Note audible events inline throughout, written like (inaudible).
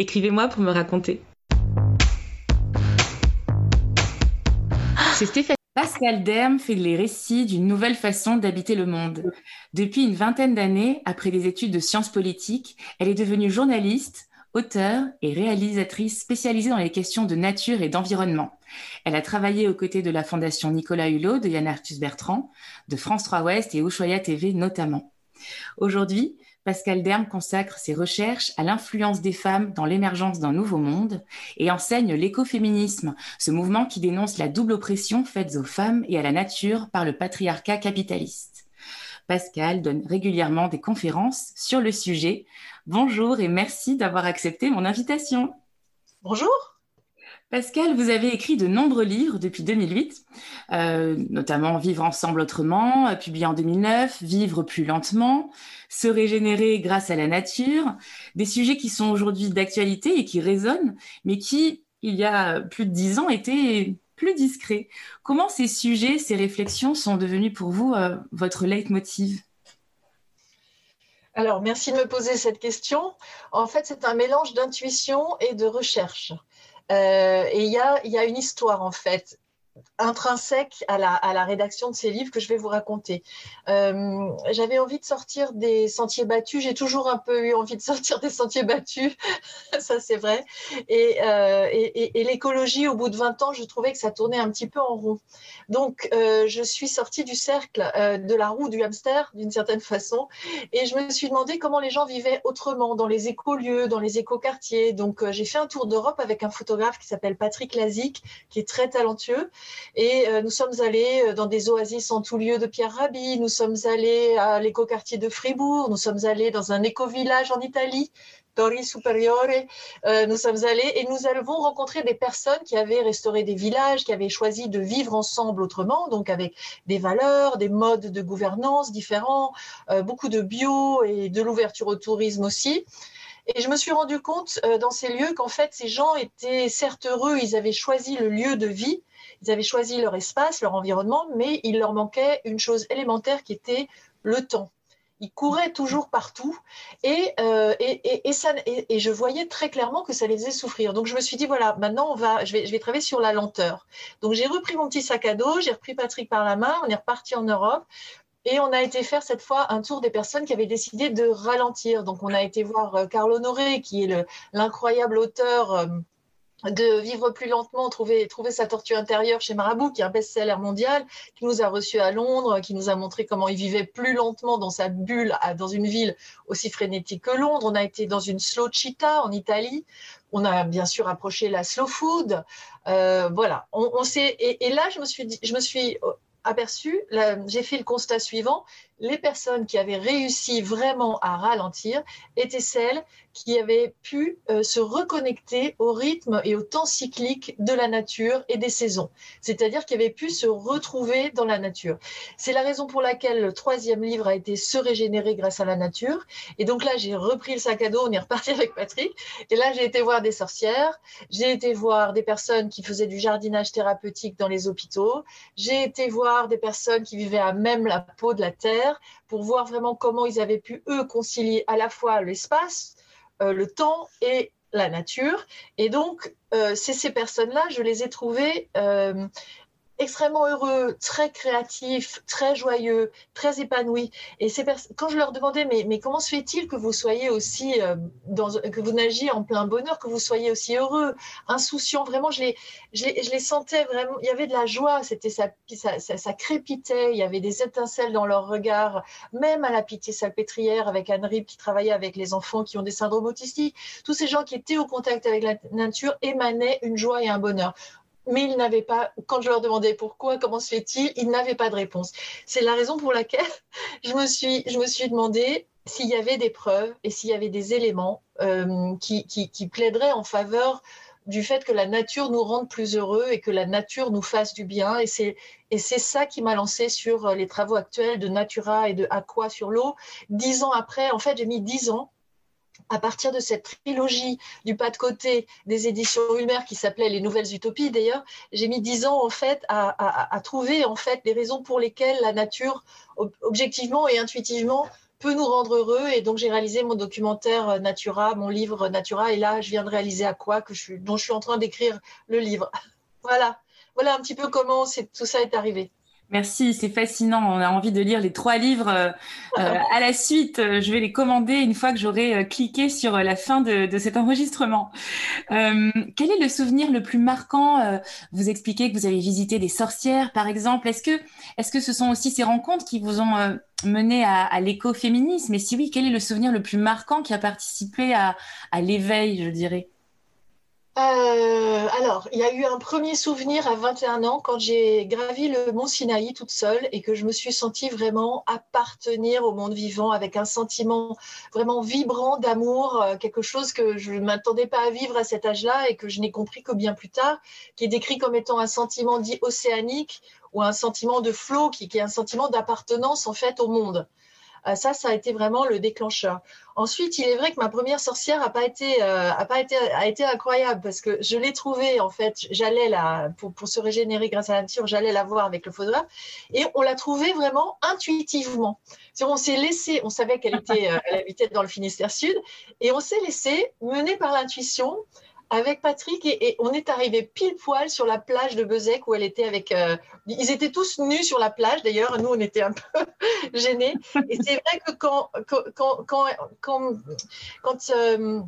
Écrivez-moi pour me raconter. C'est Stéphanie. Pascal Derme fait les récits d'une nouvelle façon d'habiter le monde. Depuis une vingtaine d'années, après des études de sciences politiques, elle est devenue journaliste, auteure et réalisatrice spécialisée dans les questions de nature et d'environnement. Elle a travaillé aux côtés de la Fondation Nicolas Hulot, de Yann Arthus Bertrand, de France 3 Ouest et Ushuaia TV notamment. Aujourd'hui, Pascal Derme consacre ses recherches à l'influence des femmes dans l'émergence d'un nouveau monde et enseigne l'écoféminisme, ce mouvement qui dénonce la double oppression faite aux femmes et à la nature par le patriarcat capitaliste. Pascal donne régulièrement des conférences sur le sujet. Bonjour et merci d'avoir accepté mon invitation. Bonjour. Pascal, vous avez écrit de nombreux livres depuis 2008, euh, notamment Vivre ensemble autrement, euh, publié en 2009, Vivre plus lentement, Se régénérer grâce à la nature, des sujets qui sont aujourd'hui d'actualité et qui résonnent, mais qui, il y a plus de dix ans, étaient plus discrets. Comment ces sujets, ces réflexions sont devenus pour vous euh, votre leitmotiv? Alors, merci de me poser cette question. En fait, c'est un mélange d'intuition et de recherche. Euh, et il y a, y a, une histoire, en fait intrinsèque à la, à la, rédaction de ces livres que je vais vous raconter. Euh, J'avais envie de sortir des sentiers battus. J'ai toujours un peu eu envie de sortir des sentiers battus, (laughs) ça c'est vrai. Et, euh, et, et l'écologie, au bout de 20 ans, je trouvais que ça tournait un petit peu en rond. Donc, euh, je suis sortie du cercle euh, de la roue du hamster, d'une certaine façon, et je me suis demandé comment les gens vivaient autrement dans les écolieux, dans les écoquartiers. Donc, euh, j'ai fait un tour d'Europe avec un photographe qui s'appelle Patrick Lazic, qui est très talentueux. Et euh, nous sommes allés euh, dans des oasis en tout lieu de Pierre Rabhi, nous sommes allés à l'écoquartier de Fribourg, nous sommes allés dans un éco-village en Italie, Torri Superiore. Euh, nous sommes allés et nous avons rencontré des personnes qui avaient restauré des villages, qui avaient choisi de vivre ensemble autrement, donc avec des valeurs, des modes de gouvernance différents, beaucoup de bio et de l'ouverture au tourisme aussi. Et je me suis rendu compte dans ces lieux qu'en fait, ces gens étaient certes heureux, ils avaient choisi le lieu de vie, ils avaient choisi leur espace, leur environnement, mais il leur manquait une chose élémentaire qui était le temps. Ils couraient toujours partout et, euh, et, et, ça, et, je voyais très clairement que ça les faisait souffrir. Donc je me suis dit, voilà, maintenant on va, je, vais, je vais travailler sur la lenteur. Donc j'ai repris mon petit sac à dos, j'ai repris Patrick par la main, on est reparti en Europe. Et on a été faire cette fois un tour des personnes qui avaient décidé de ralentir. Donc on a été voir euh, Carl Honoré, qui est l'incroyable auteur euh, de vivre plus lentement, trouver, trouver sa tortue intérieure chez Marabout, qui est un best-seller mondial, qui nous a reçus à Londres, qui nous a montré comment il vivait plus lentement dans sa bulle, dans une ville aussi frénétique que Londres. On a été dans une slow cheetah en Italie. On a bien sûr approché la slow food. Euh, voilà. On, et, là, je me suis, je me suis aperçu, j'ai fait le constat suivant, les personnes qui avaient réussi vraiment à ralentir étaient celles qui avaient pu euh, se reconnecter au rythme et au temps cyclique de la nature et des saisons, c'est-à-dire qui avaient pu se retrouver dans la nature. C'est la raison pour laquelle le troisième livre a été Se régénérer grâce à la nature. Et donc là, j'ai repris le sac à dos, on est reparti (laughs) avec Patrick. Et là, j'ai été voir des sorcières, j'ai été voir des personnes qui faisaient du jardinage thérapeutique dans les hôpitaux, j'ai été voir des personnes qui vivaient à même la peau de la terre pour voir vraiment comment ils avaient pu, eux, concilier à la fois l'espace, euh, le temps et la nature. Et donc, euh, c'est ces personnes-là, je les ai trouvées euh, extrêmement heureux, très créatifs, très joyeux, très épanouis. Et quand je leur demandais, mais, comment se fait-il que vous soyez aussi, euh, que vous nagiez en plein bonheur, que vous soyez aussi heureux, insouciant, vraiment, je les, sentais vraiment, il y avait de la joie, c'était ça, crépitait, il y avait des étincelles dans leur regard, même à la pitié salpêtrière avec Anne Rib qui travaillait avec les enfants qui ont des syndromes autistiques. Tous ces gens qui étaient au contact avec la nature émanaient une joie et un bonheur mais ils n'avaient pas, quand je leur demandais pourquoi, comment se fait-il, ils n'avaient pas de réponse. C'est la raison pour laquelle (laughs) je me suis, je me suis demandé s'il y avait des preuves et s'il y avait des éléments qui, qui, plaideraient en faveur du fait que la nature nous rende plus heureux et que la nature nous fasse du bien. Et c'est, et c'est ça qui m'a lancé sur les travaux actuels de Natura et de Aqua sur l'eau. Dix ans après, en fait, j'ai mis dix ans à partir de cette trilogie du pas de côté des éditions Ulmer qui s'appelait Les Nouvelles Utopies d'ailleurs, j'ai mis dix ans en fait à, trouver en fait les raisons pour lesquelles la nature objectivement et intuitivement peut nous rendre heureux et donc j'ai réalisé mon documentaire Natura, mon livre Natura et là je viens de réaliser à quoi je dont je suis en train d'écrire le livre. (laughs) voilà, voilà un petit peu comment tout ça est arrivé. Merci, c'est fascinant. On a envie de lire les trois livres euh, euh, à la suite. Je vais les commander une fois que j'aurai euh, cliqué sur la fin de, cet enregistrement. quel est le souvenir le plus marquant Vous expliquez que vous avez visité des sorcières, par exemple. Est-ce que, est-ce que ce sont aussi ces rencontres qui vous ont mené à, l'écoféminisme? Et si oui, quel est le souvenir le plus marquant qui a participé à l'éveil, je dirais? Euh, alors, il y a eu un premier souvenir à 21 ans quand j'ai gravi le mont Sinaï toute seule et que je me suis sentie vraiment appartenir au monde vivant avec un sentiment vraiment vibrant d'amour, euh, quelque chose que je ne m'attendais pas à vivre à cet âge-là et que je n'ai compris que bien plus tard, qui est décrit comme étant un sentiment dit océanique ou un sentiment de flot, qui, qui est un sentiment d'appartenance en fait au monde. Euh, ça, ça a été vraiment le déclencheur. Ensuite, il est vrai que ma première sorcière a pas été, euh, a pas été, a été incroyable parce que je l'ai trouvée en fait. J'allais la pour, se régénérer grâce à la nature, j'allais la voir avec le photographe et on l'a trouvée vraiment intuitivement. On s'est laissé, on savait qu'elle était, euh, elle habitait dans le Finistère Sud et on s'est laissé mener par l'intuition avec Patrick et, on est arrivé pile poil sur la plage de Bezec où elle était avec. Euh, ils étaient tous nus sur la plage d'ailleurs. Nous, on était un peu (laughs) gênés. Et c'est vrai que quand quand quand quand, quand, euh,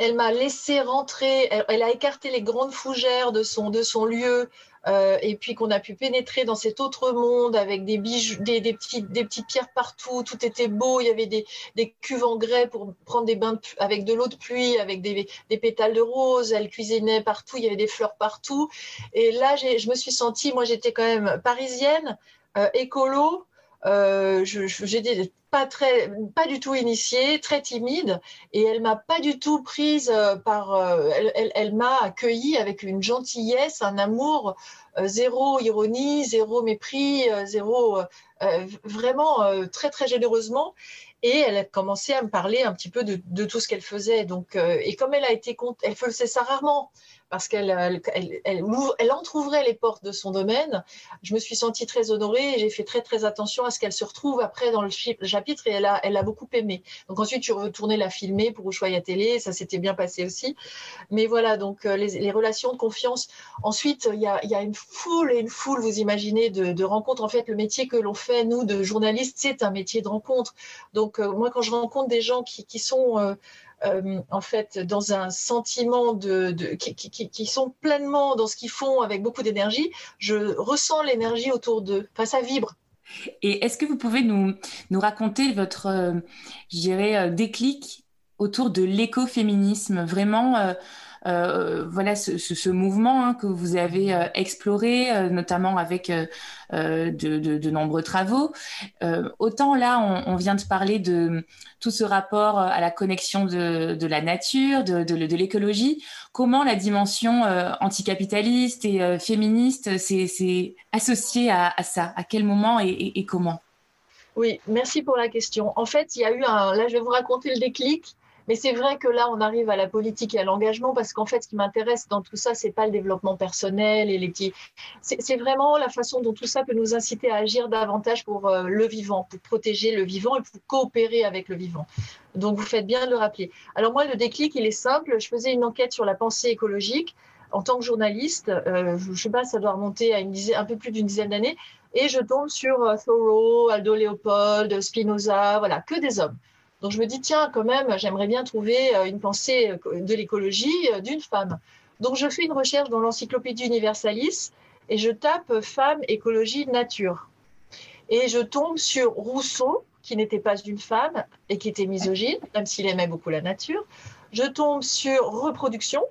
elle m'a laissé rentrer, elle, a écarté les grandes fougères de son lieu euh, et puis qu'on a pu pénétrer dans cet autre monde avec des bijoux, des, des, petites, des pierres partout, tout était beau, il y avait des, des cuves en grès pour prendre des bains avec de l'eau de pluie, avec des, des, pétales de rose, elle cuisinait partout, il y avait des fleurs partout. Et là, je me suis sentie, moi j'étais quand même parisienne, euh, écolo, euh, j'étais pas très, pas du tout initiée, très timide, et elle m'a pas du tout prise euh, par, euh, elle, elle, m'a accueillie avec une gentillesse, un amour, euh, zéro ironie, zéro mépris, zéro, vraiment très très généreusement. Et elle a commencé à me parler un petit peu de, de tout ce qu'elle faisait. Donc, et comme elle a été, elle faisait ça rarement parce qu'elle elle, elle, elle, entrouvrait les portes de son domaine. Je me suis sentie très honorée et j'ai fait très très attention à ce qu'elle se retrouve après dans le chapitre et elle a, elle a beaucoup aimé. Donc ensuite, je retournais la filmer pour Ushuaïa Télé, ça s'était bien passé aussi. Mais voilà, donc euh, les, les relations de confiance. Ensuite, il y a, y a, une foule et une foule, vous imaginez, de, de rencontres. En fait, le métier que l'on fait, nous, de journalistes, c'est un métier de rencontre. Donc euh, moi, quand je rencontre des gens qui, qui sont... Euh, euh, en fait, dans un sentiment de, qui, sont pleinement dans ce qu'ils font avec beaucoup d'énergie, je ressens l'énergie autour d'eux. Enfin, ça vibre. Et est-ce que vous pouvez nous, nous raconter votre, euh, je dirais, euh, déclic autour de l'écoféminisme? Vraiment, euh, voilà ce, mouvement hein, que vous avez euh, exploré, euh, notamment avec de, nombreux travaux. autant là, on, vient de parler de tout ce rapport à la connexion de, la nature, de, l'écologie. Comment la dimension anticapitaliste et féministe s'est associée à, ça? À quel moment et, et comment? Oui, merci pour la question. En fait, il y a eu un. Là, je vais vous raconter le déclic. Mais c'est vrai que là, on arrive à la politique et à l'engagement parce qu'en fait, ce qui m'intéresse dans tout ça, c'est pas le développement personnel et les petits. C'est vraiment la façon dont tout ça peut nous inciter à agir davantage pour euh, le vivant, pour protéger le vivant et pour coopérer avec le vivant. Donc, vous faites bien de le rappeler. Alors moi, le déclic, il est simple. Je faisais une enquête sur la pensée écologique en tant que journaliste. Euh, je, ne sais pas, ça doit remonter à un peu plus d'une dizaine d'années. Et je tombe sur euh, Thoreau, Aldo Leopold, Spinoza, voilà, que des hommes. Donc je me dis, tiens, quand même, j'aimerais bien trouver euh, une pensée euh, de l'écologie euh, d'une femme. Donc je fais une recherche dans l'encyclopédie Universalis et je tape femme, écologie, nature. Et je tombe sur Rousseau, qui n'était pas une femme et qui était misogyne, même s'il aimait beaucoup la nature. Je tombe sur reproduction,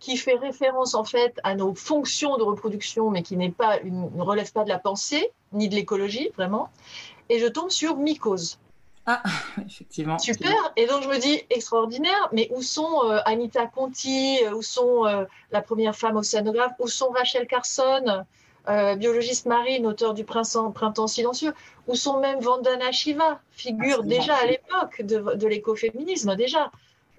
qui fait référence en fait à nos fonctions de reproduction, mais qui n'est pas une, ne relève pas de la pensée ni de l'écologie vraiment. Et je tombe sur mycose, Ah, (laughs) effectivement. Super. Et donc je me dis extraordinaire. Mais où sont euh, Anita Conti Où sont euh, la première femme océanographe Où sont Rachel Carson euh, biologiste marine, auteur du Printemps, Printemps silencieux, où sont même Vandana Shiva, figure déjà à l'époque de, l'écoféminisme déjà.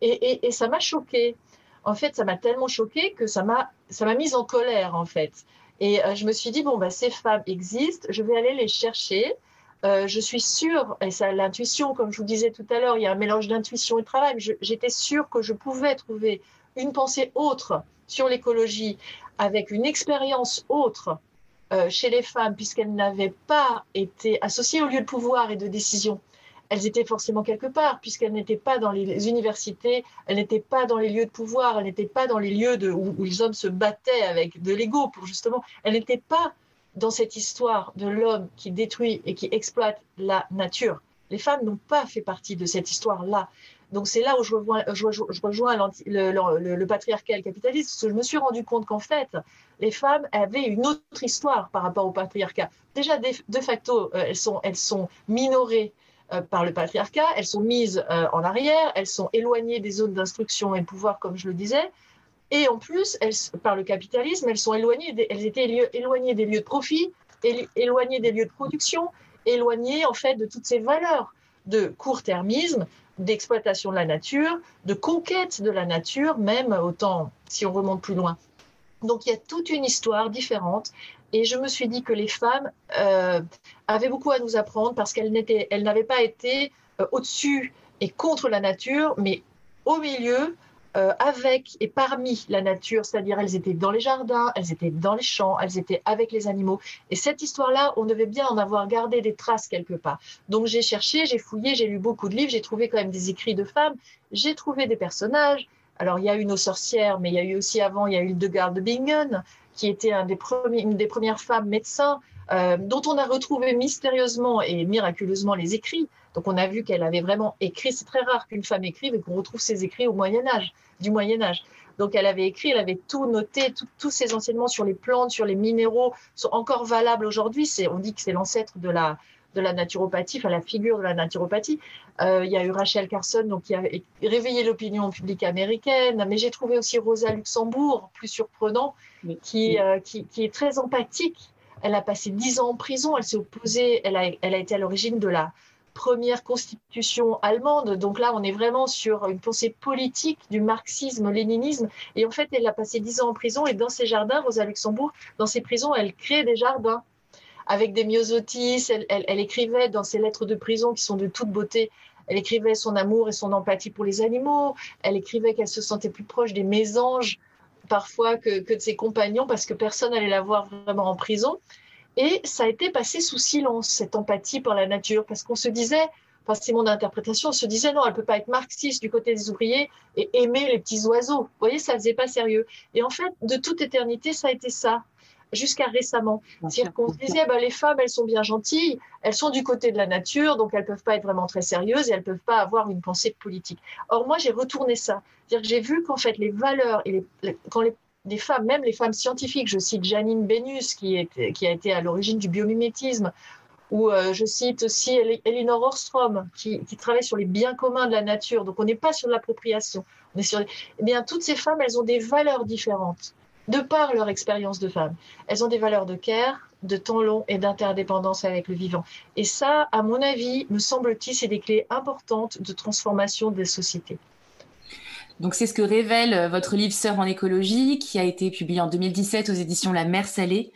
Et, ça m'a choqué. En fait, ça m'a tellement choqué que ça m'a ça m'a mise en colère en fait. Et euh, je me suis dit bon bah ces femmes existent, je vais aller les chercher. Euh, je suis sûre, et ça l'intuition, comme je vous disais tout à l'heure, il y a un mélange d'intuition et de travail. J'étais sûre que je pouvais trouver une pensée autre sur l'écologie, avec une expérience autre euh, chez les femmes, puisqu'elles n'avaient pas été associées au lieu de pouvoir et de décision. Elles étaient forcément quelque part, puisqu'elles n'étaient pas dans les universités, elles n'étaient pas dans les lieux de pouvoir, elles n'étaient pas dans les lieux de, où, les hommes se battaient avec de l'ego pour justement. Elles n'étaient pas dans cette histoire de l'homme qui détruit et qui exploite la nature. Les femmes n'ont pas fait partie de cette histoire-là. Donc c'est là où je rejoins, le, patriarcat et le parce que je me suis rendu compte qu'en fait, les femmes avaient une autre histoire par rapport au patriarcat. Déjà, de, facto, euh, elles, sont, elles sont minorées euh, par le patriarcat, elles sont mises euh, en arrière, elles sont éloignées des zones d'instruction et de pouvoir, comme je le disais. Et en plus, par le capitalisme, elles sont éloignées, elles étaient éloignées des lieux de profit, éloignées des lieux de production, éloignées en fait de toutes ces valeurs de court-termisme, d'exploitation de la nature, de conquête de la nature, même autant si on remonte plus loin. Donc il y a toute une histoire différente et je me suis dit que les femmes euh, avaient beaucoup à nous apprendre parce qu'elles n'avaient pas été euh, au-dessus et contre la nature, mais au milieu euh, avec et parmi la nature, c'est-à-dire elles étaient dans les jardins, elles étaient dans les champs, elles étaient avec les animaux. Et cette histoire-là, on devait bien en avoir gardé des traces quelque part. Donc j'ai cherché, j'ai fouillé, j'ai lu beaucoup de livres, j'ai trouvé quand même des écrits de femmes, j'ai trouvé des personnages. Alors il y a eu nos sorcières, mais il y a eu aussi avant, il y a eu de Bingen, qui était une des premières femmes médecins, euh, dont on a retrouvé mystérieusement et miraculeusement les écrits. Donc on a vu qu'elle avait vraiment écrit. C'est très rare qu'une femme écrive et qu'on retrouve ses écrits au Moyen Âge, du Moyen Âge. Donc elle avait écrit, elle avait tout noté, tous ses enseignements sur les plantes, sur les minéraux sont encore valables aujourd'hui. On dit que c'est l'ancêtre de la, de la naturopathie, enfin la figure de la naturopathie. Euh, il y a eu Rachel Carson donc, qui a réveillé l'opinion publique américaine, mais j'ai trouvé aussi Rosa Luxembourg, plus surprenant, qui, euh, qui, qui, est très empathique. Elle a passé dix ans en prison, elle s'est opposée, elle a, été à l'origine de la, première constitution allemande. Donc là, on est vraiment sur une pensée politique du marxisme-léninisme. Et en fait, elle a passé dix ans en prison et dans ses jardins, Rosa Luxembourg, dans ses prisons, elle crée des jardins avec des myosotis. Elle, écrivait dans ses lettres de prison qui sont de toute beauté. Elle écrivait son amour et son empathie pour les animaux. Elle écrivait qu'elle se sentait plus proche des mésanges parfois que, que de ses compagnons parce que personne n'allait la voir vraiment en prison. Et ça a été passé sous silence, cette empathie pour la nature, parce qu'on se disait, enfin c'est mon interprétation, on se disait non, elle peut pas être marxiste du côté des ouvriers et aimer les petits oiseaux. Vous voyez, ça faisait pas sérieux. Et en fait, de toute éternité, ça a été ça, jusqu'à récemment. C'est-à-dire qu'on se disait, bah, les femmes, elles sont bien gentilles, elles sont du côté de la nature, donc elles peuvent pas être vraiment très sérieuses et elles peuvent pas avoir une pensée politique. Or, moi, j'ai retourné ça. C'est-à-dire que j'ai vu qu'en fait, les valeurs et les, quand les des femmes, même les femmes scientifiques. Je cite Janine Benus, qui, est, qui a été à l'origine du biomimétisme, ou euh, je cite aussi Elinor Ostrom, qui, travaille sur les biens communs de la nature. Donc, on n'est pas sur l'appropriation. On est sur. Eh bien, toutes ces femmes, elles ont des valeurs différentes de par leur expérience de femme. Elles ont des valeurs de care, de temps long et d'interdépendance avec le vivant. Et ça, à mon avis, me semble-t-il, c'est des clés importantes de transformation des sociétés. Donc c'est ce que révèle euh, votre livre Sœurs en écologie, qui a été publié en 2017 aux éditions La Mer Salée,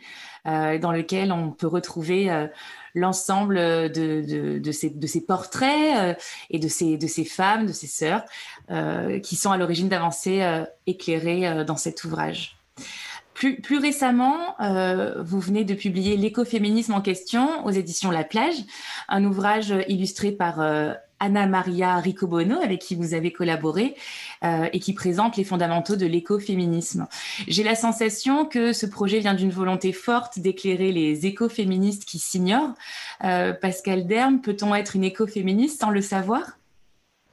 euh, dans lequel on peut retrouver euh, l'ensemble de, de, ces, de, ces, portraits et de ces, de ces femmes, de ces sœurs, qui sont à l'origine d'avancées éclairées dans cet ouvrage. Plus, récemment, vous venez de publier L'écoféminisme en question aux éditions La Plage, un ouvrage illustré par Anna Maria Ricobono, avec qui vous avez collaboré euh, et qui présente les fondamentaux de l'écoféminisme. J'ai la sensation que ce projet vient d'une volonté forte d'éclairer les écoféministes qui s'ignorent. Euh, Pascal Derme, peut-on être une écoféministe sans le savoir?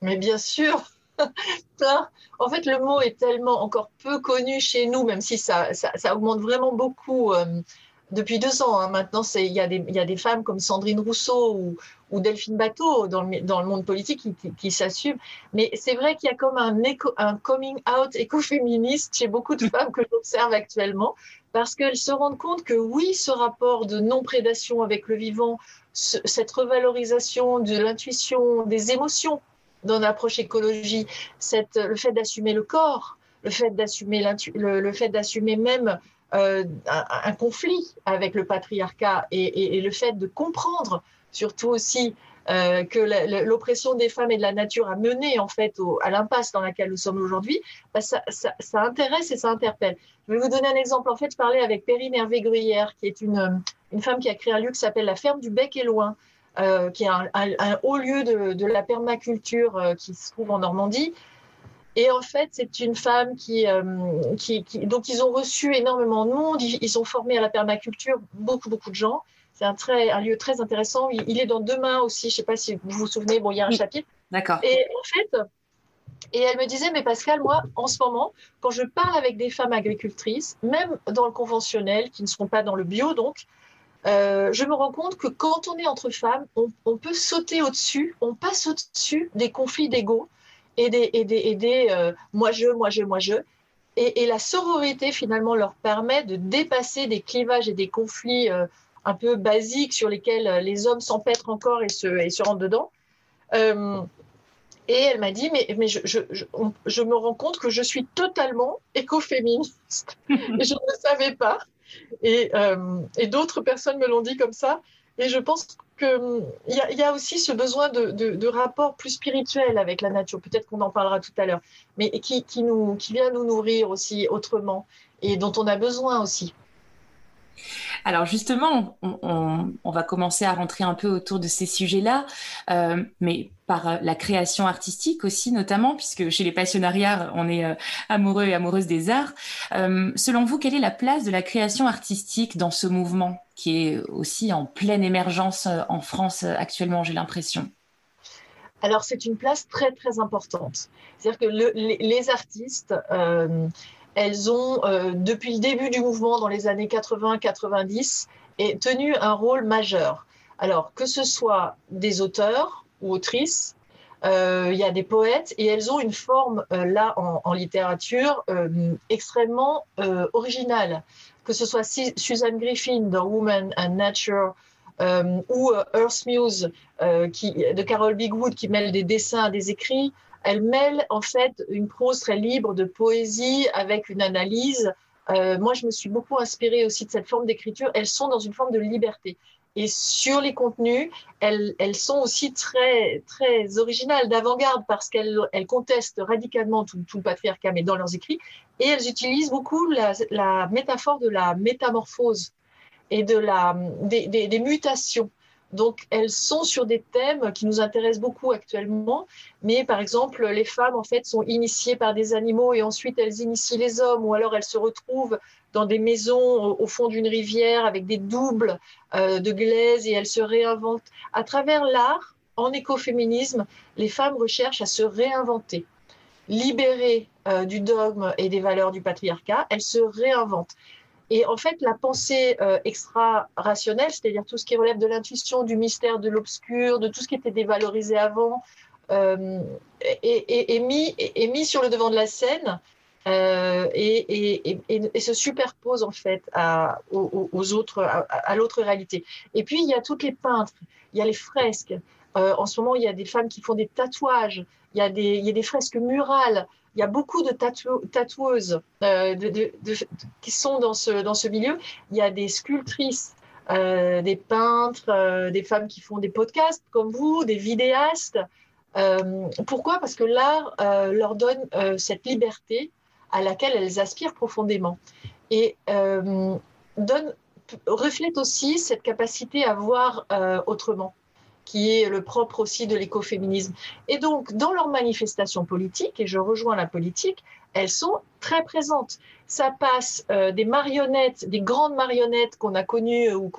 Mais bien sûr (laughs) En fait, le mot est tellement encore peu connu chez nous, même si ça, ça, augmente vraiment beaucoup. Euh, depuis deux ans. Hein. Maintenant, il y, a des, y a des femmes comme Sandrine Rousseau ou, Delphine Bateau dans le, dans le monde politique qui, qui, s'assument. Mais c'est vrai qu'il y a comme un, un coming out écoféministe chez beaucoup de femmes que j'observe actuellement, parce qu'elles se rendent compte que oui, ce rapport de non-prédation avec le vivant, cette revalorisation de l'intuition, des émotions dans l'approche écologie, le fait d'assumer le corps, le fait d'assumer le, fait d'assumer même euh, un, conflit avec le patriarcat et, le fait de comprendre surtout aussi euh, que l'oppression des femmes et de la nature a mené en fait à l'impasse dans laquelle nous sommes aujourd'hui, bah, ça, intéresse et ça interpelle. Je vais vous donner un exemple. En fait, je parlais avec Perrine Hervé Gruyère, qui est une, une femme qui a créé un lieu qui s'appelle la ferme du Bec et Loin, euh, qui est un, haut lieu de, de la permaculture qui se trouve en Normandie. Et en fait, c'est une femme euh, qui, qui, Donc, ils ont reçu énormément de monde. Ils, ont formé à la permaculture beaucoup, beaucoup de gens. C'est un, très, un lieu très intéressant. Il, est dans Demain aussi. Je ne sais pas si vous vous souvenez. Bon, il y a un chapitre. D'accord. Et en fait, et elle me disait, mais Pascal, moi, en ce moment, quand je parle avec des femmes agricultrices, même dans le conventionnel, qui ne seront pas dans le bio, donc, euh, je me rends compte que quand on est entre femmes, on, peut sauter au-dessus, on passe au-dessus des conflits d'ego aider, aider, euh, moi je, moi je, moi je. Et, la sororité, finalement, leur permet de dépasser des clivages et des conflits euh, un peu basiques sur lesquels les hommes s'empêtrent encore et se, et rentrent dedans. et elle m'a dit, mais, je, je, me rends compte que je suis totalement écoféministe. et (laughs) je ne le savais pas. Et, et d'autres personnes me l'ont dit comme ça. Et je pense qu'il hum, y, y, a aussi ce besoin de, rapport plus spirituel avec la nature. Peut-être qu'on en parlera tout à l'heure, mais qui vient nous nourrir aussi autrement et dont on a besoin aussi. Alors justement, on, va commencer à rentrer un peu autour de ces sujets-là, euh, mais par euh, la création artistique aussi notamment, puisque chez les passionnariats, on est euh, amoureux et amoureuses des arts. selon vous, quelle est la place de la création artistique dans ce mouvement qui est aussi en pleine émergence en France actuellement, j'ai l'impression? Alors c'est une place très très importante. C'est-à-dire que les, artistes, elles ont, euh, depuis le début du mouvement dans les années 80-90, tenu un rôle majeur. Alors, que ce soit des auteurs ou autrices, euh, il y a des poètes et elles ont une forme, euh, là, en, littérature, extrêmement originale. Que ce soit Suzanne Griffin dans Woman and Nature, ou Earth Muse de Carol Bigwood qui mêle des dessins à des écrits, elle mêle en fait une prose très libre de poésie avec une analyse. Euh, moi, je me suis beaucoup inspirée aussi de cette forme d'écriture. Elles sont dans une forme de liberté. Et sur les contenus, elles, sont aussi très, très originales, d'avant-garde, parce qu'elles elles contestent radicalement tout, le patriarcat, mais dans leurs écrits. Et elles utilisent beaucoup la, métaphore de la métamorphose et de la, des mutations. Donc, elles sont sur des thèmes qui nous intéressent beaucoup actuellement. Mais par exemple, les femmes, en fait, sont initiées par des animaux et ensuite elles initient les hommes ou alors elles se retrouvent dans des maisons au, fond d'une rivière avec des doubles euh, de glaise et elles se réinventent. À travers l'art, en écoféminisme, les femmes recherchent à se réinventer. Libérées euh, du dogme et des valeurs du patriarcat, elles se réinventent. Et en fait, la pensée euh, extra-rationnelle, c'est-à-dire tout ce qui relève de l'intuition, du mystère, de l'obscur, de tout ce qui était dévalorisé avant, euh, est, mis, est, mis, sur le devant de la scène euh, et, et, se superpose en fait à, aux, autres, à, l'autre réalité. Et puis, il y a toutes les peintres, il y a les fresques. Euh, en ce moment, il y a des femmes qui font des tatouages, il y a des, fresques murales. Il y a beaucoup de tatoueuses euh, qui sont dans ce, milieu. Il y a des sculptrices, euh, des peintres, des femmes qui font des podcasts comme vous, des vidéastes. pourquoi? Parce que l'art leur donne cette liberté à laquelle elles aspirent profondément. Et reflète aussi cette capacité à voir autrement qui est le propre aussi de l'écoféminisme. Et donc, dans leurs manifestations politiques, et je rejoins la politique, elles sont très présentes. Ça passe euh, des marionnettes, des grandes marionnettes qu'on a connues ou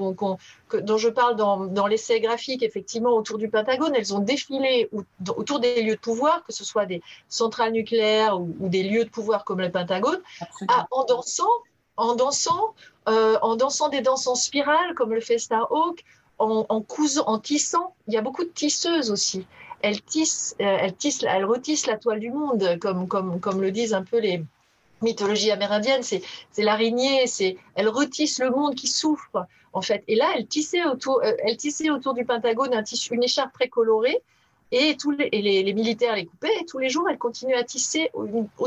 dont je parle dans, dans l'essai graphique, effectivement, autour du Pentagone. Elles ont défilé autour des lieux de pouvoir, que ce soit des centrales nucléaires ou, des lieux de pouvoir comme le Pentagone, en dansant en dansant, en dansant des danses en spirale, comme le fait Starhawk, en, cousant, en tissant. Il y a beaucoup de tisseuses aussi. Elles tissent, elles tissent, elles retissent la toile du monde, comme, comme, comme le disent un peu les, mythologie amérindienne, c'est l'araignée, c'est elle retisse le monde qui souffre en fait. Et là, elle tissait autour, euh, autour du Pentagone un tissu, une écharpe très colorée, et tous les, les, militaires les coupaient. Et tous les jours, elle continuait à tisser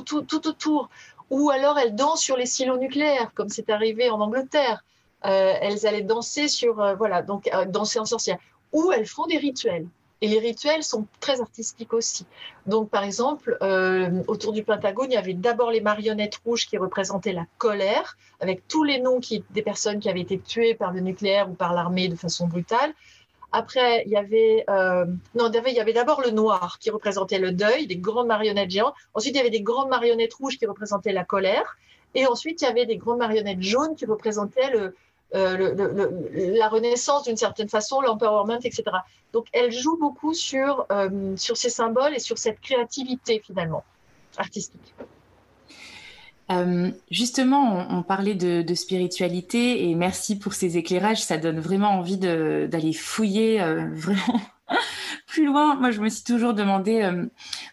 tout autour. Ou alors, elle danse sur les silos nucléaires, comme c'est arrivé en Angleterre. Euh, elles allaient danser sur, euh, voilà, donc danser en sorcière. Ou elles font des rituels. Et les rituels sont très artistiques aussi. Donc, par exemple, euh, autour du Pentagone, il y avait d'abord les marionnettes rouges qui représentaient la colère, avec tous les noms des personnes qui avaient été tuées par le nucléaire ou par l'armée de façon brutale. Après, il y avait, euh, non, il y avait d'abord le noir qui représentait le deuil, des grandes marionnettes géantes. Ensuite, il y avait des grandes marionnettes rouges qui représentaient la colère. Et ensuite, il y avait des grandes marionnettes jaunes qui représentaient le, euh, la renaissance d'une certaine façon, l'empowerment, etc. Donc elle joue beaucoup sur, euh, sur ces symboles et sur cette créativité finalement artistique. Euh, justement, on, parlait de, spiritualité et merci pour ces éclairages. Ça donne vraiment envie d'aller fouiller (laughs) vraiment plus loin. Moi, je me suis toujours demandé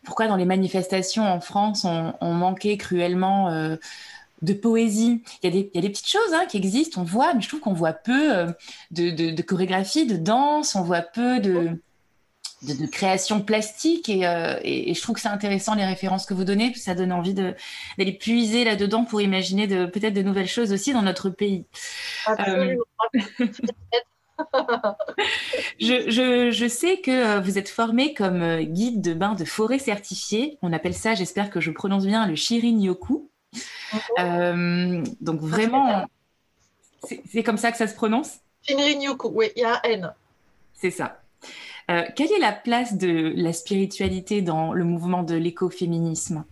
pourquoi dans les manifestations en France, on, on manquait cruellement de poésie. Il y, a des, petites choses hein, qui existent, on voit, mais je trouve qu'on voit peu euh, de, chorégraphie, de danse, on voit peu de, de, création plastique. Euh, et, je trouve que c'est intéressant les références que vous donnez, puis ça donne envie d'aller puiser là-dedans pour imaginer peut-être de nouvelles choses aussi dans notre pays. Absolument. Euh, je, sais que vous êtes formé comme guide de bain de forêt certifié. On appelle ça, j'espère que je prononce bien, le Shirin Yoku. Euh, donc vraiment, c'est comme ça que ça se prononce? Shinrin-yoku, oui, il y a un N. C'est ça. Euh, quelle est la place de la spiritualité dans le mouvement de l'écoféminisme?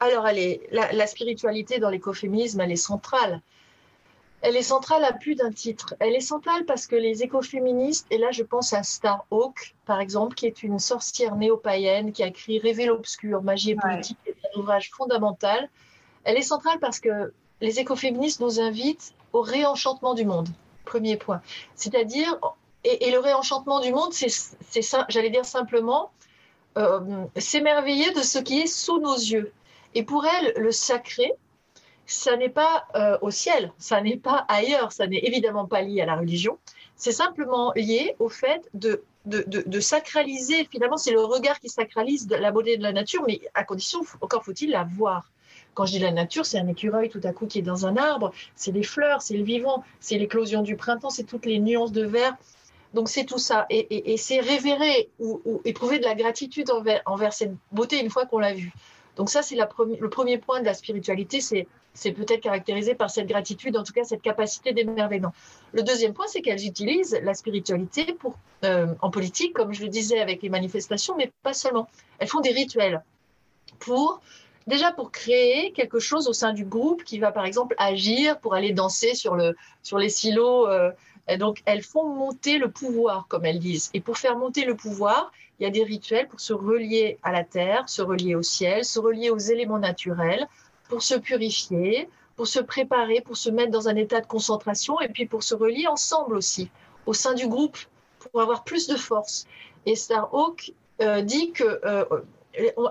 Alors, elle est, la, spiritualité dans l'écoféminisme, elle est centrale. Elle est centrale à plus d'un titre. Elle est centrale parce que les écoféministes, et là je pense à Starhawk, par exemple, qui est une sorcière néo-païenne qui a écrit Révél obscur, magie et politique, qui est un ouvrage fondamental elle est centrale parce que les écoféministes nous invitent au réenchantement du monde. Premier point. C'est-à-dire, et, le réenchantement du monde, c'est, j'allais dire simplement, euh, s'émerveiller de ce qui est sous nos yeux. Et pour elle, le sacré, ça n'est pas euh, au ciel, ça n'est pas ailleurs, ça n'est évidemment pas lié à la religion, c'est simplement lié au fait de, sacraliser, finalement c'est le regard qui sacralise la beauté de la nature, mais à condition, encore faut-il la voir. Quand je dis la nature, c'est un écureuil tout à coup qui est dans un arbre, c'est les fleurs, c'est le vivant, c'est l'éclosion du printemps, c'est toutes les nuances de vert. Donc c'est tout ça. Et, c'est révérer ou, éprouver de la gratitude envers, cette beauté une fois qu'on l'a vue. Donc ça, c'est le premier point de la spiritualité, c'est peut-être caractérisé par cette gratitude, en tout cas cette capacité d'émerveillement. Le deuxième point, c'est qu'elles utilisent la spiritualité pour, euh, en politique, comme je le disais avec les manifestations, mais pas seulement. Elles font des rituels pour déjà pour créer quelque chose au sein du groupe qui va par exemple agir pour aller danser sur, le, sur les silos. Euh, donc elles font monter le pouvoir, comme elles disent. Et pour faire monter le pouvoir, il y a des rituels pour se relier à la terre, se relier au ciel, se relier aux éléments naturels, pour se purifier, pour se préparer, pour se mettre dans un état de concentration et puis pour se relier ensemble aussi, au sein du groupe, pour avoir plus de force. Et Starhawk euh, dit que euh,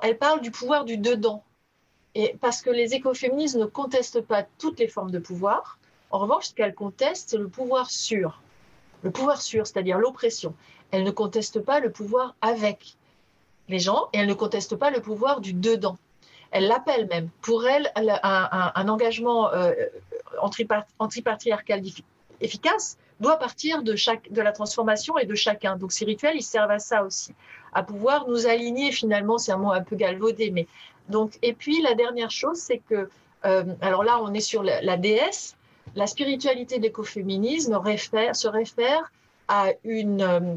elle parle du pouvoir du dedans. Et parce que les écoféministes ne contestent pas toutes les formes de pouvoir. En revanche, ce qu'elles contestent, c'est le pouvoir sûr. Le pouvoir sûr, c'est-à-dire l'oppression. Elles ne contestent pas le pouvoir avec les gens et elles ne contestent pas le pouvoir du dedans. Elles l'appellent même. Pour elles, un, engagement euh, antipatriarcal efficace doit partir de, chaque, de la transformation et de chacun. Donc ces rituels, ils servent à ça aussi, à pouvoir nous aligner finalement, c'est un mot un peu galvaudé, mais donc, et puis la dernière chose, c'est que, euh, alors là, on est sur la, déesse. La spiritualité de l'écoféminisme se réfère à une,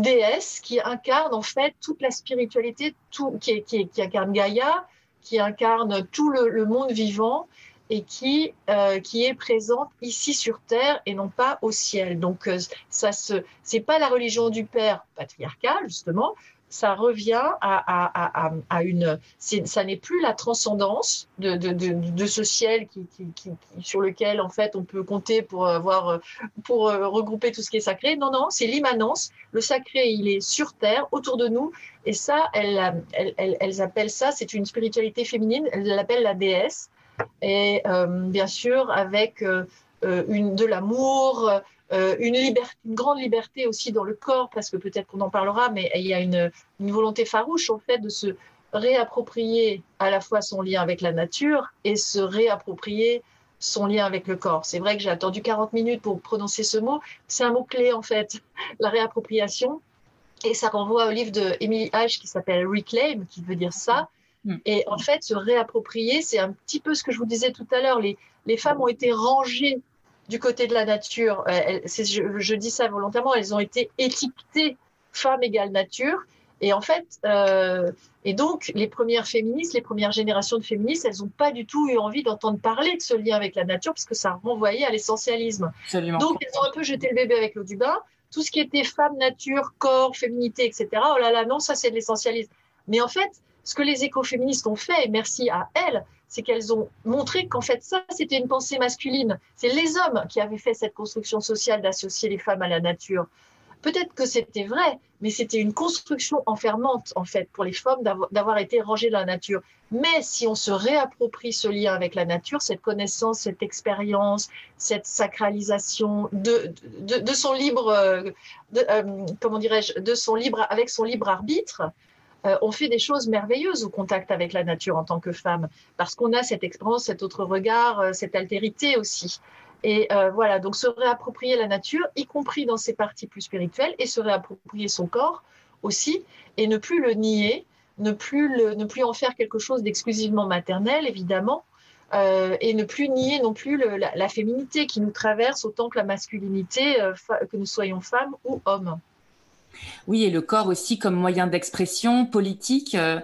déesse qui incarne en fait toute la spiritualité, qui, incarne Gaïa, qui incarne tout le, monde vivant et qui, euh, qui est présente ici sur terre et non pas au ciel. Donc, euh, ça se, c'est pas la religion du Père patriarcal, justement, ça revient à, une. Ça n'est plus la transcendance de, ce ciel qui, sur lequel, en fait, on peut compter pour, avoir, pour euh, regrouper tout ce qui est sacré. Non, non, c'est l'immanence. Le sacré, il est sur terre, autour de nous. Et ça, elles, elles, elles appellent ça, c'est une spiritualité féminine, elles l'appellent la déesse. Et euh, bien sûr, avec euh, une, de l'amour, euh, une, liberté, une grande liberté aussi dans le corps, parce que peut-être qu'on en parlera, mais il y a une, une, volonté farouche en fait de se réapproprier à la fois son lien avec la nature et se réapproprier son lien avec le corps. C'est vrai que j'ai attendu 40 minutes pour prononcer ce mot. C'est un mot clé en fait, (laughs) la réappropriation. Et ça renvoie au livre de Emily H qui s'appelle Reclaim, qui veut dire ça. Mm. Et en fait, se réapproprier, c'est un petit peu ce que je vous disais tout à l'heure. Les, les femmes ont été rangées du côté de la nature. Euh, je, dis ça volontairement, elles ont été étiquetées femme égale nature. Et en fait, euh, et donc les premières féministes, les premières générations de féministes, elles n'ont pas du tout eu envie d'entendre parler de ce lien avec la nature parce que ça renvoyait à l'essentialisme. Donc elles ont un peu jeté le bébé avec l'eau du bain. Tout ce qui était femme, nature, corps, féminité, etc. Oh là là, non, ça c'est de l'essentialisme. Mais en fait, ce que les écoféministes ont fait, et merci à elles, c'est qu'elles ont montré qu'en fait, ça, c'était une pensée masculine. C'est les hommes qui avaient fait cette construction sociale d'associer les femmes à la nature. Peut-être que c'était vrai, mais c'était une construction enfermante, en fait, pour les femmes d'avoir été rangées dans la nature. Mais si on se réapproprie ce lien avec la nature, cette connaissance, cette expérience, cette sacralisation de, son libre, euh, euh, comment dirais-je, de son libre, avec son libre arbitre, euh, on fait des choses merveilleuses au contact avec la nature en tant que femme, parce qu'on a cette expérience, cet autre regard, euh, cette altérité aussi. Et euh, voilà, donc se réapproprier la nature, y compris dans ses parties plus spirituelles, et se réapproprier son corps aussi, et ne plus le nier, ne plus, ne plus en faire quelque chose d'exclusivement maternel, évidemment, et ne plus nier non plus la, féminité qui nous traverse autant que la masculinité, que nous soyons femmes ou hommes. Oui, et le corps aussi comme moyen d'expression politique. Euh,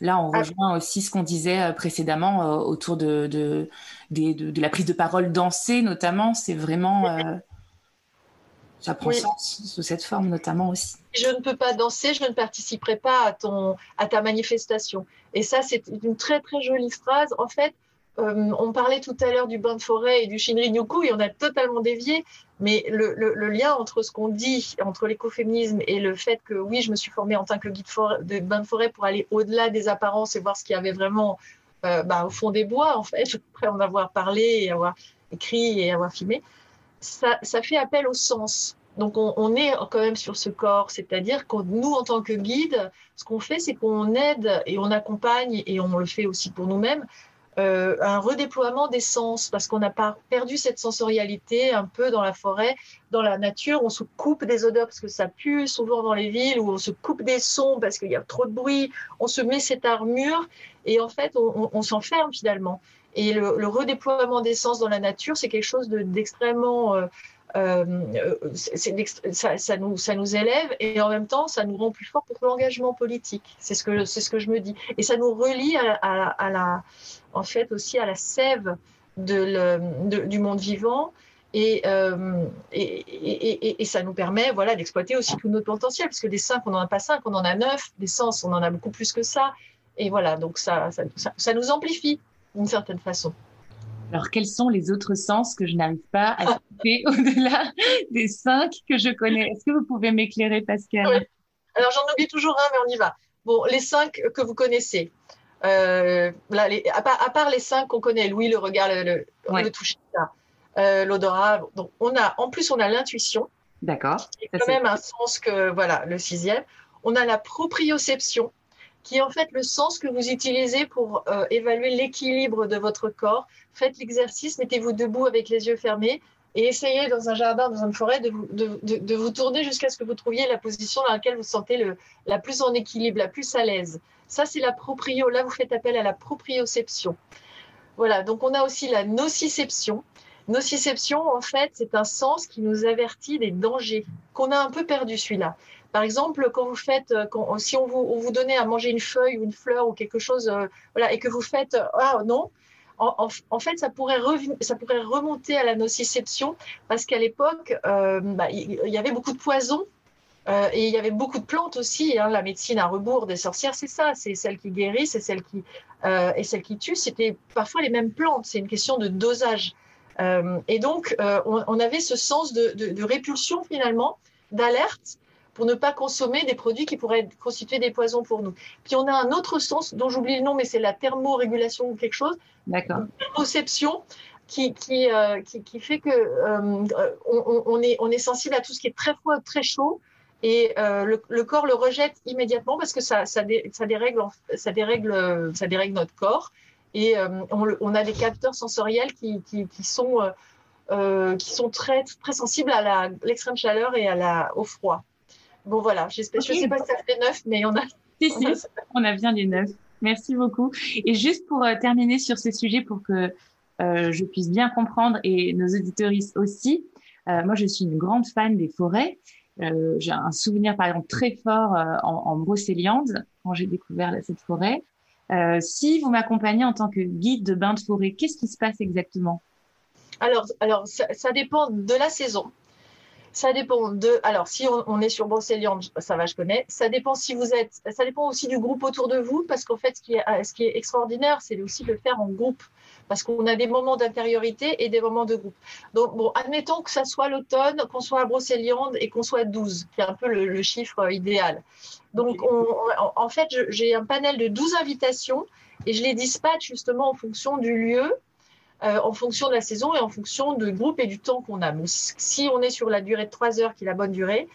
là, on ah. rejoint aussi ce qu'on disait euh, précédemment euh, autour de, de, la prise de parole dansée, notamment. C'est vraiment. ça prend sens sous cette forme, notamment aussi. Je ne peux pas danser, je ne participerai pas à, ton, à ta manifestation. Et ça, c'est une très, très jolie phrase. En fait, euh, on parlait tout à l'heure du bain de forêt et du Shinrin-yoku et on a totalement dévié. Mais le, lien entre ce qu'on dit, entre l'écoféminisme et le fait que oui, je me suis formée en tant que guide de bain de forêt pour aller au-delà des apparences et voir ce qu'il y avait vraiment euh, bah, au fond des bois, en fait, (laughs) après en avoir parlé et avoir écrit et avoir filmé, ça, fait appel au sens. Donc on, on, est quand même sur ce corps, c'est-à-dire que nous, en tant que guide, ce qu'on fait, c'est qu'on aide et on accompagne, et on le fait aussi pour nous-mêmes, euh, un redéploiement des sens parce qu'on n'a pas perdu cette sensorialité un peu dans la forêt, dans la nature. On se coupe des odeurs parce que ça pue souvent dans les villes ou on se coupe des sons parce qu'il y a trop de bruit. On se met cette armure et en fait on, s'enferme finalement. Et le, redéploiement des sens dans la nature, c'est quelque chose d'extrêmement euh, euh, ça, ça, nous, élève et en même temps, ça nous rend plus fort pour l'engagement politique. C'est ce que je me dis. Et ça nous relie en fait aussi à la sève du monde vivant. Euh, et, ça nous permet voilà, d'exploiter aussi tout notre potentiel, parce que des cinq, on n'en a pas cinq, on en a neuf, des sens, on en a beaucoup plus que ça. Et voilà, donc ça nous amplifie d'une certaine façon. Alors, quels sont les autres sens que je n'arrive pas à citer (laughs) au-delà des cinq que je connais? Est-ce que vous pouvez m'éclairer, Pascal? Alors, j'en oublie toujours un, mais on y va. Bon, les cinq que vous connaissez. Euh, là, à, part, les cinq qu'on connaît, Louis, le regard, le, le, toucher, euh, l'odorat. Donc, on a, en plus, on a l'intuition. D'accord. C'est quand même un sens que, voilà, le sixième. On a la proprioception qui est en fait le sens que vous utilisez pour euh, évaluer l'équilibre de votre corps. Faites l'exercice, mettez-vous debout avec les yeux fermés et essayez dans un jardin, dans une forêt, de vous, de, de, vous tourner jusqu'à ce que vous trouviez la position dans laquelle vous sentez le, la plus en équilibre, la plus à l'aise. Ça, c'est la proprio. Là, vous faites appel à la proprioception. Voilà, donc on a aussi la nociception. Nociception, en fait, c'est un sens qui nous avertit des dangers, qu'on a un peu perdu celui-là. Par exemple, quand vous faites, euh, quand, si on vous, on vous, donnait à manger une feuille ou une fleur ou quelque chose, euh, voilà, et que vous faites, ah non, en, fait, ça pourrait, ça pourrait remonter à la nociception parce qu'à l'époque, euh, bah, il y, avait beaucoup de poisons euh, et il y avait beaucoup de plantes aussi. Hein. La médecine à rebours des sorcières, c'est ça. C'est celle qui guérit, c'est celle qui euh, et celle qui tue. C'était parfois les mêmes plantes. C'est une question de dosage. et donc, on, avait ce sens de répulsion finalement, d'alerte pour ne pas consommer des produits qui pourraient constituer des poisons pour nous. Puis on a un autre sens dont j'oublie le nom, mais c'est la thermorégulation ou quelque chose. D'accord. Thermoception qui, qui, euh, qui, qui, fait que euh, on, on, est, on est sensible à tout ce qui est très froid, très chaud. Et euh, le, le, corps le rejette immédiatement parce que ça, ça, ça, dérègle, ça, dérègle, ça dérègle notre corps. Et on, on, a des capteurs sensoriels qui, qui, qui sont, qui sont très, très sensibles à l'extrême chaleur et à la, au froid. Bon, voilà, je ne sais pas si ça fait neuf, mais on a. (laughs) Si, si, (laughs) on a bien les neuf. Merci beaucoup. Et juste pour euh, terminer sur ce sujet, pour que euh, je puisse bien comprendre et nos auditoristes aussi, euh, moi je suis une grande fan des forêts. Euh, j'ai un souvenir par exemple très fort euh, en, en Brocéliande quand j'ai découvert cette forêt. si vous m'accompagnez en tant que guide de bain de forêt, qu'est-ce qui se passe exactement? Alors, alors ça, ça, dépend de la saison. Ça dépend de. Alors, si on, est sur Brocéliande, ça va, je connais. Ça dépend si vous êtes. Ça dépend aussi du groupe autour de vous, parce qu'en fait, ce qui est, ce qui est extraordinaire, c'est aussi de le faire en groupe, parce qu'on a des moments d'intériorité et des moments de groupe. Donc, bon, admettons que ça soit l'automne, qu'on soit à Brocéliande et qu'on soit 12, qui est un peu le, chiffre idéal. Donc, en fait, j'ai un panel de 12 invitations et je les dispatche justement en fonction du lieu euh, en fonction de la saison et en fonction du groupe et du temps qu'on a. si on est sur la durée de 3 heures, qui est la bonne durée,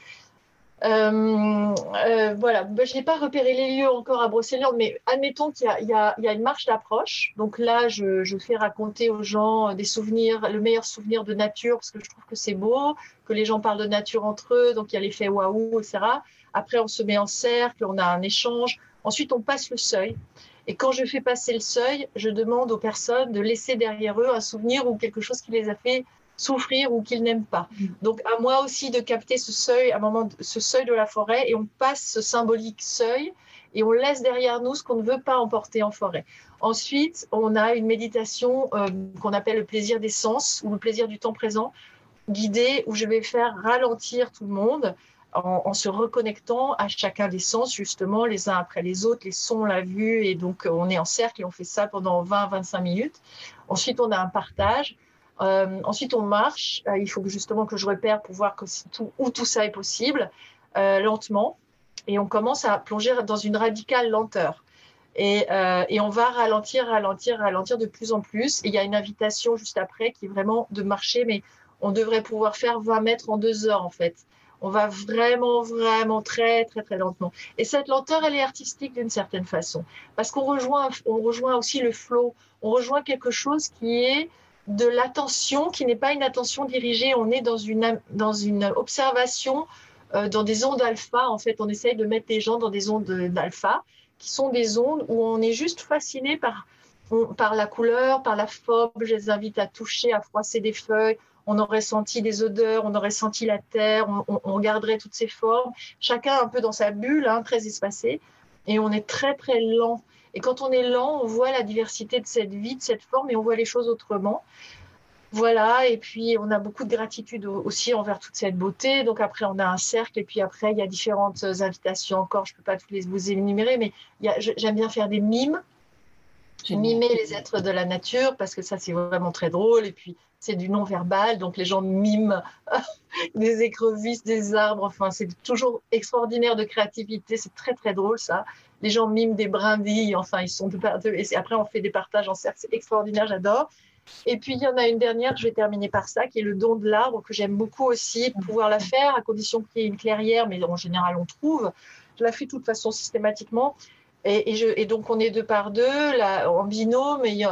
euh, euh, voilà, ben, je n'ai pas repéré les lieux encore à Brocéliande, mais admettons qu'il y, a une marche d'approche. Donc là, je, je, fais raconter aux gens des souvenirs, le meilleur souvenir de nature, parce que je trouve que c'est beau, que les gens parlent de nature entre eux, donc il y a l'effet waouh, etc. Après, on se met en cercle, on a un échange. Ensuite, on passe le seuil. Et quand je fais passer le seuil, je demande aux personnes de laisser derrière eux un souvenir ou quelque chose qui les a fait souffrir ou qu'ils n'aiment pas. Mm. Donc à moi aussi de capter ce seuil, à un moment, ce seuil de la forêt, et on passe ce symbolique seuil et on laisse derrière nous ce qu'on ne veut pas emporter en forêt. Ensuite, on a une méditation euh, qu'on appelle le plaisir des sens ou le plaisir du temps présent, guidée où je vais faire ralentir tout le monde en, se reconnectant à chacun des sens, justement, les uns après les autres, les sons, la vue, et donc euh, on est en cercle et on fait ça pendant 20-25 minutes. Ensuite, on a un partage. Euh, ensuite, on marche. Euh, il faut justement que je repère pour voir où tout ça est possible, lentement. Et on commence à plonger dans une radicale lenteur. Et, on va ralentir, ralentir, ralentir de plus en plus. Et il y a une invitation juste après qui est vraiment de marcher, mais on devrait pouvoir faire 20 mètres en deux heures en fait. On va vraiment, vraiment très, très, très lentement. Et cette lenteur, elle est artistique d'une certaine façon, parce qu'on rejoint, on rejoint aussi le flow. On rejoint quelque chose qui est de l'attention, qui n'est pas une attention dirigée. On est dans une, dans une observation, euh, dans des ondes alpha. En fait, on essaye de mettre les gens dans des ondes d'alpha, qui sont des ondes où on est juste fasciné par, par la couleur, par la forme. Je les invite à toucher, à froisser des feuilles on aurait senti des odeurs, on aurait senti la terre, on, on, garderait toutes ces formes, chacun un peu dans sa bulle, hein, très espacée, et on est très très lent. Et quand on est lent, on voit la diversité de cette vie, de cette forme, et on voit les choses autrement. Voilà, et puis on a beaucoup de gratitude aussi envers toute cette beauté. Donc après, on a un cercle, et puis après, il y a différentes invitations encore. Je ne peux pas toutes les vous énumérer, mais j'aime bien faire des mimes mimer les êtres de la nature parce que ça c'est vraiment très drôle et puis c'est du non-verbal donc les gens miment (laughs) des écrevisses, des arbres, enfin c'est toujours extraordinaire de créativité, c'est très très drôle ça. Les gens miment des brindilles, enfin ils sont de partout et après on fait des partages en cercle, c'est extraordinaire, j'adore. Et puis il y en a une dernière, je vais terminer par ça, qui est le don de l'arbre que j'aime beaucoup aussi, pouvoir la faire à condition qu'il y ait une clairière, mais en général on trouve. Je la fais de toute façon systématiquement et, donc, on est deux par deux, là, en binôme. Et,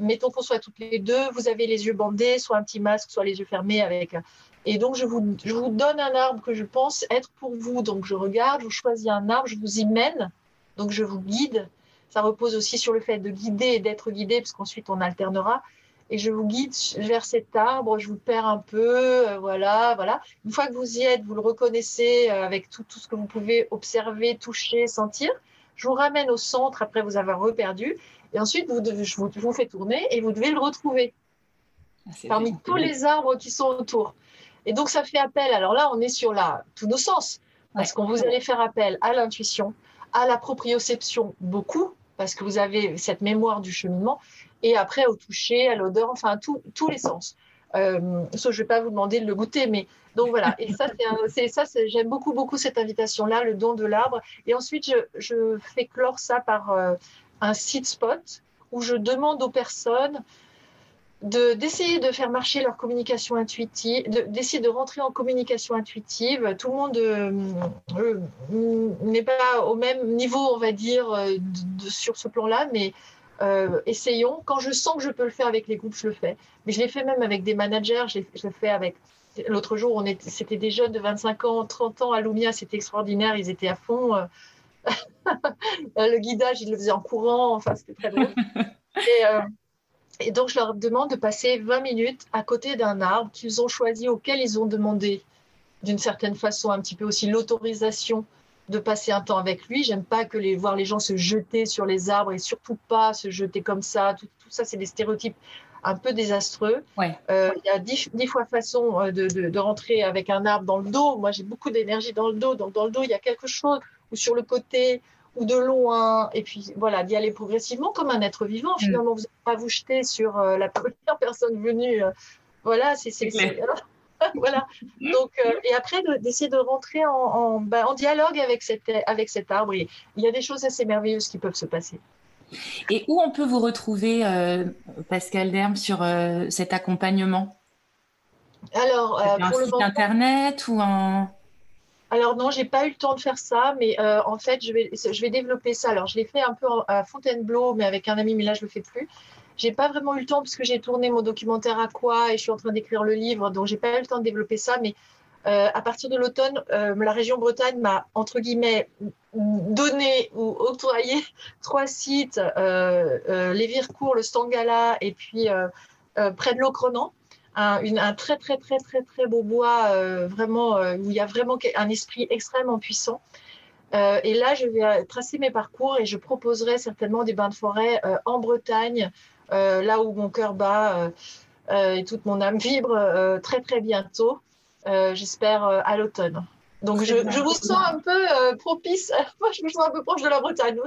mettons qu'on soit toutes les deux, vous avez les yeux bandés, soit un petit masque, soit les yeux fermés. avec. Et donc, je vous, donne un arbre que je pense être pour vous. Donc, je regarde, je choisis un arbre, je vous y mène. Donc, je vous guide. Ça repose aussi sur le fait de guider et d'être guidé, parce qu'ensuite, on alternera. Et je vous guide vers cet arbre, je vous perds un peu, euh, voilà, voilà. Une fois que vous y êtes, vous le reconnaissez euh, avec tout ce que vous pouvez observer, toucher, sentir Je vous ramène au centre après vous avoir reperdu. Et ensuite, vous je, vous, fais tourner et vous devez le retrouver ah, parmi tous les arbres qui sont autour. Et donc, ça fait appel. Alors là, on est sur la, tous nos sens. Parce qu'on vous allez faire appel à l'intuition, à la proprioception, beaucoup, parce que vous avez cette mémoire du cheminement, et après au toucher, à l'odeur, enfin, tous les sens. Euh, je ne vais pas vous demander de le goûter, mais donc voilà. Et ça, c'est ça, j'aime beaucoup, beaucoup cette invitation-là, le don de l'arbre. Et ensuite, je, fais clore ça par euh, un site spot où je demande aux personnes d'essayer de, faire marcher leur communication intuitive, d'essayer de, rentrer en communication intuitive. Tout le monde euh, n'est pas au même niveau, on va dire, sur ce plan-là, mais euh, essayons. Quand je sens que je peux le faire avec les groupes, je le fais. Mais je l'ai fait même avec des managers. Je l'ai fait avec. L'autre jour, c'était des jeunes de 25 ans, 30 ans à Lumia. C'était extraordinaire. Ils étaient à fond. Euh, (laughs) le guidage, ils le faisaient en courant. Enfin, c'était très drôle. (laughs) Et, euh, et, donc, je leur demande de passer 20 minutes à côté d'un arbre qu'ils ont choisi, auquel ils ont demandé, d'une certaine façon, un petit peu aussi l'autorisation de passer un temps avec lui. J'aime pas que les, voir les gens se jeter sur les arbres et surtout pas se jeter comme ça. Tout, ça, c'est des stéréotypes un peu désastreux. Euh, il y a dix, fois façon euh, de, de, rentrer avec un arbre dans le dos. Moi, j'ai beaucoup d'énergie dans le dos. Donc, dans le dos, il y a quelque chose, ou sur le côté, ou de loin. Et puis, voilà, d'y aller progressivement comme un être vivant. Mm. Finalement, vous n'allez pas vous jeter sur euh, la (laughs) première personne venue. voilà, c'est. (laughs) voilà. Donc, euh, et après, d'essayer de, rentrer en, bah, en, dialogue avec, cette, avec cet arbre. il y a des choses assez merveilleuses qui peuvent se passer. Et où on peut vous retrouver, euh, Pascal Derme, sur euh, cet accompagnement? Alors, pour un site internet ou un. Alors non, j'ai pas eu le temps de faire ça, mais en fait, je vais, je vais développer ça. Alors, je l'ai fait un peu à Fontainebleau, mais avec un ami, mais là, je le fais plus. J'ai pas vraiment eu le temps parce que j'ai tourné mon documentaire à quoi et je suis en train d'écrire le livre, donc j'ai pas eu le temps de développer ça. Mais euh, à partir de l'automne, euh, la région Bretagne m'a entre guillemets donné ou octroyé (laughs) trois sites euh, les Vircourt, le Stangala et puis près de Locronan. Un, un, très très très très très beau bois, vraiment où il y a vraiment un esprit extrêmement puissant. et là, je vais tracer mes parcours et je proposerai certainement des bains de forêt en Bretagne, là où mon cœur bat euh, euh, et toute mon âme vibre très très bientôt, j'espère à l'automne. Donc je, vous sens un peu propice, (laughs) moi je me sens un peu proche de la Bretagne.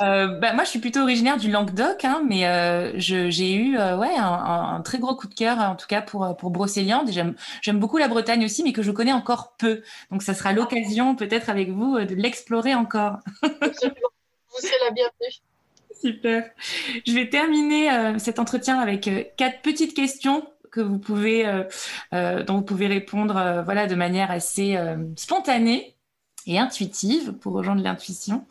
bah, moi, je suis plutôt originaire du Languedoc, hein, mais j'ai eu ouais, un, très gros coup de cœur, en tout cas pour, pour Brocéliande. J'aime beaucoup la Bretagne aussi, mais que je connais encore peu. Donc, ça sera l'occasion, peut-être avec vous, de l'explorer encore. Vous serez la bienvenue. Super. Je vais terminer euh, cet entretien avec euh, quatre petites questions que vous pouvez, euh, dont vous pouvez répondre, voilà, de manière assez spontanée et intuitive pour rejoindre l'intuition.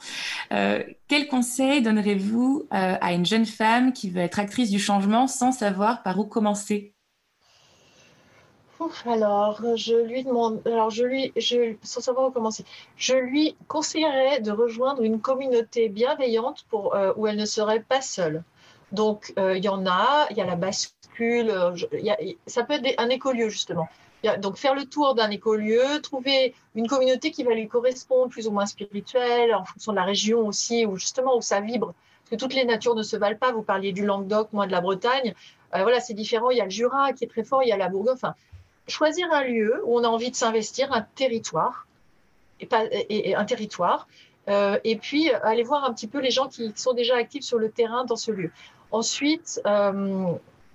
quel conseil donnerez-vous à une jeune femme qui veut être actrice du changement sans savoir par où commencer? Alors, je lui demande, alors je lui, je, sans savoir où commencer, je lui conseillerais de rejoindre une communauté bienveillante pour, euh, où elle ne serait pas seule. Donc, euh, il y en a, il y a la bascule, euh, ça peut être un écolieu justement. donc, faire le tour d'un écolieu, trouver une communauté qui va lui correspondre, plus ou moins spirituelle, en fonction de la région aussi, ou justement où ça vibre. Parce que toutes les natures ne se valent pas. Vous parliez du Languedoc, moi de la Bretagne. voilà, c'est différent. Il y a le Jura qui est très fort, il y a la Bourgogne. Choisir un lieu où on a envie de s'investir, un territoire, et, pas, et, un territoire, euh, et puis aller voir un petit peu les gens qui sont déjà actifs sur le terrain dans ce lieu. Ensuite, euh,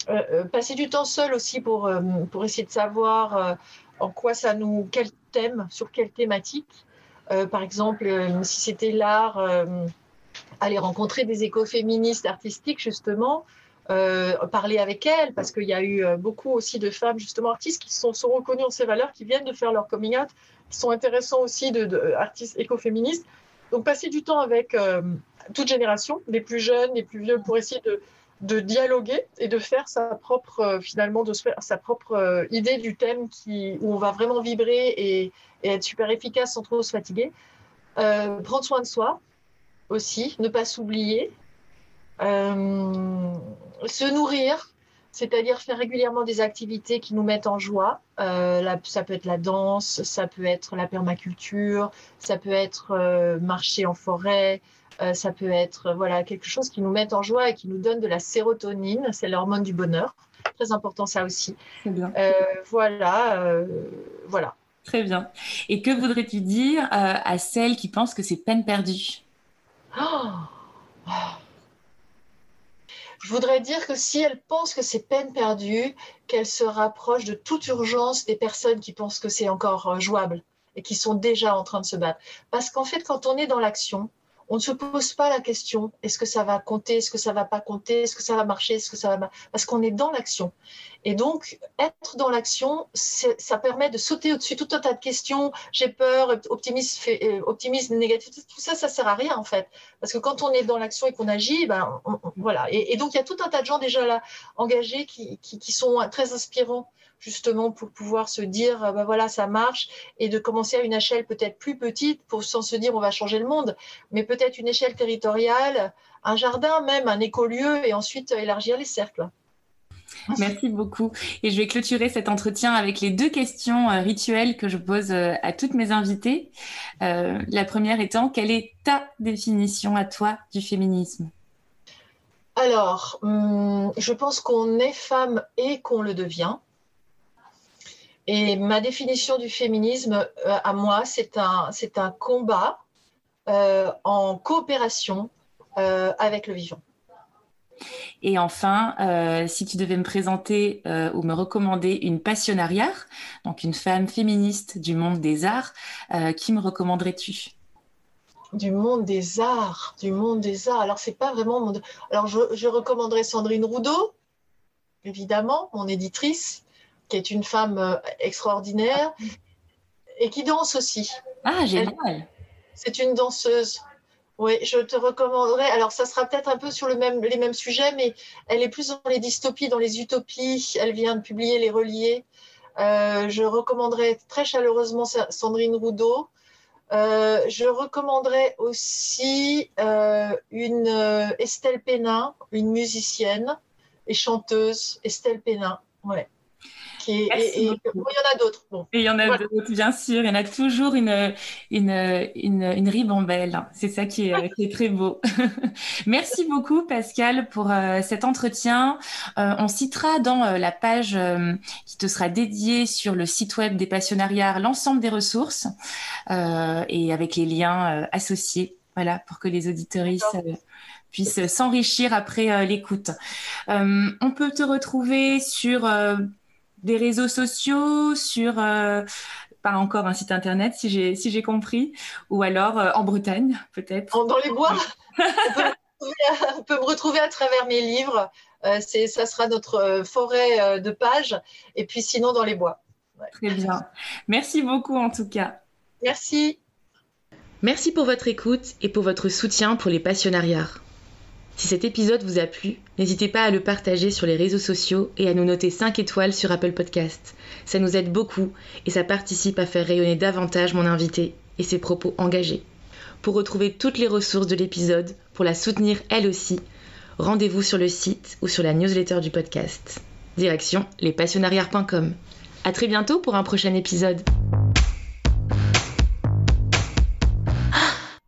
euh, passer du temps seul aussi pour, pour essayer de savoir en quoi ça nous, quel thème, sur quelle thématique. par exemple, si c'était l'art, aller rencontrer des écoféministes artistiques justement, euh, parler avec elles, parce qu'il y a eu euh, beaucoup aussi de femmes, justement, artistes qui sont, reconnues en ces valeurs, qui viennent de faire leur coming out, qui sont intéressants aussi de, artistes écoféministes. Donc, passer du temps avec euh, toute génération, les plus jeunes, les plus vieux, pour essayer de, dialoguer et de faire sa propre, finalement, de sa propre idée du thème qui, où on va vraiment vibrer et, être super efficace sans trop se fatiguer. prendre soin de soi aussi, ne pas s'oublier, euh, se nourrir, c'est-à-dire faire régulièrement des activités qui nous mettent en joie. Euh, ça peut être la danse, ça peut être la permaculture, ça peut être euh, marcher en forêt, euh, ça peut être voilà quelque chose qui nous met en joie et qui nous donne de la sérotonine, c'est l'hormone du bonheur. Très important ça aussi. Bien. voilà, voilà. Très bien. Et que voudrais-tu dire à celles qui pensent que c'est peine perdue? Oh je voudrais dire que si elle pense que c'est peine perdue, qu'elle se rapproche de toute urgence des personnes qui pensent que c'est encore euh, jouable et qui sont déjà en train de se battre. Parce qu'en fait, quand on est dans l'action, on ne se pose pas la question est-ce que ça va compter, est-ce que ça va pas compter, est-ce que ça va marcher, est-ce que ça va parce qu'on est dans l'action. Et donc être dans l'action, ça permet de sauter au-dessus tout un tas de questions. J'ai peur, optimisme, euh, optimisme négatif, tout ça, ça sert à rien en fait, parce que quand on est dans l'action et qu'on agit, ben voilà. Et, donc il y a tout un tas de gens déjà là engagés qui, qui sont très inspirants justement pour pouvoir se dire, ben voilà, ça marche, et de commencer à une échelle peut-être plus petite, pour sans se dire on va changer le monde, mais peut-être une échelle territoriale, un jardin même, un écolieu, et ensuite élargir les cercles. Merci beaucoup. Et je vais clôturer cet entretien avec les deux questions euh, rituelles que je pose euh, à toutes mes invitées. la première étant, quelle est ta définition à toi du féminisme? Alors, hum, je pense qu'on est femme et qu'on le devient. Et ma définition du féminisme, euh, à moi, c'est un, c'est un combat euh, en coopération euh, avec le vivant. Et enfin, si tu devais me présenter ou me recommander une passionnariat, donc une femme féministe du monde des arts, qui me recommanderais-tu? Du monde des arts, du monde des arts. Alors c'est pas vraiment mon. Alors je, je recommanderais Sandrine Roudot, évidemment, mon éditrice qui est une femme euh, extraordinaire et qui danse aussi. Ah, génial. C'est une danseuse. Oui, je te recommanderais. Alors, ça sera peut-être un peu sur le même, les mêmes sujets, mais elle est plus dans les dystopies, dans les utopies. Elle vient de publier Les Reliés. Euh, je recommanderais très chaleureusement Sandrine Roudot. Euh, je recommanderais aussi une Estelle Pénin, une musicienne et chanteuse, Estelle Pénin. Ouais. Et, il y en a d'autres. Et il y en a d'autres, bien sûr. Il y en a toujours une, une, une, ribambelle. C'est ça qui est, qui est, très beau. (laughs) Merci beaucoup, Pascal, pour euh, cet entretien. Euh, on citera dans euh, la page qui te sera dédiée sur le site web des passionnariats l'ensemble des ressources et avec les liens associés. Voilà, pour que les auditoristes puissent s'enrichir après l'écoute. on peut te retrouver sur des réseaux sociaux, sur euh, pas encore un site internet si j'ai si j'ai compris, ou alors euh, en Bretagne peut-être. Dans les bois. on, peut, me retrouver à travers mes livres. Euh, c'est ça sera notre forêt de pages. Et puis sinon dans les bois. Très bien. Merci beaucoup en tout cas. Merci. Merci pour votre écoute et pour votre soutien pour les passionnariats. Si cet épisode vous a plu, n'hésitez pas à le partager sur les réseaux sociaux et à nous noter 5 étoiles sur Apple Podcast. Ça nous aide beaucoup et ça participe à faire rayonner davantage mon invité et ses propos engagés. Pour retrouver toutes les ressources de l'épisode, pour la soutenir elle aussi, rendez-vous sur le site ou sur la newsletter du podcast. Direction lespassionnariats.com. À très bientôt pour un prochain épisode.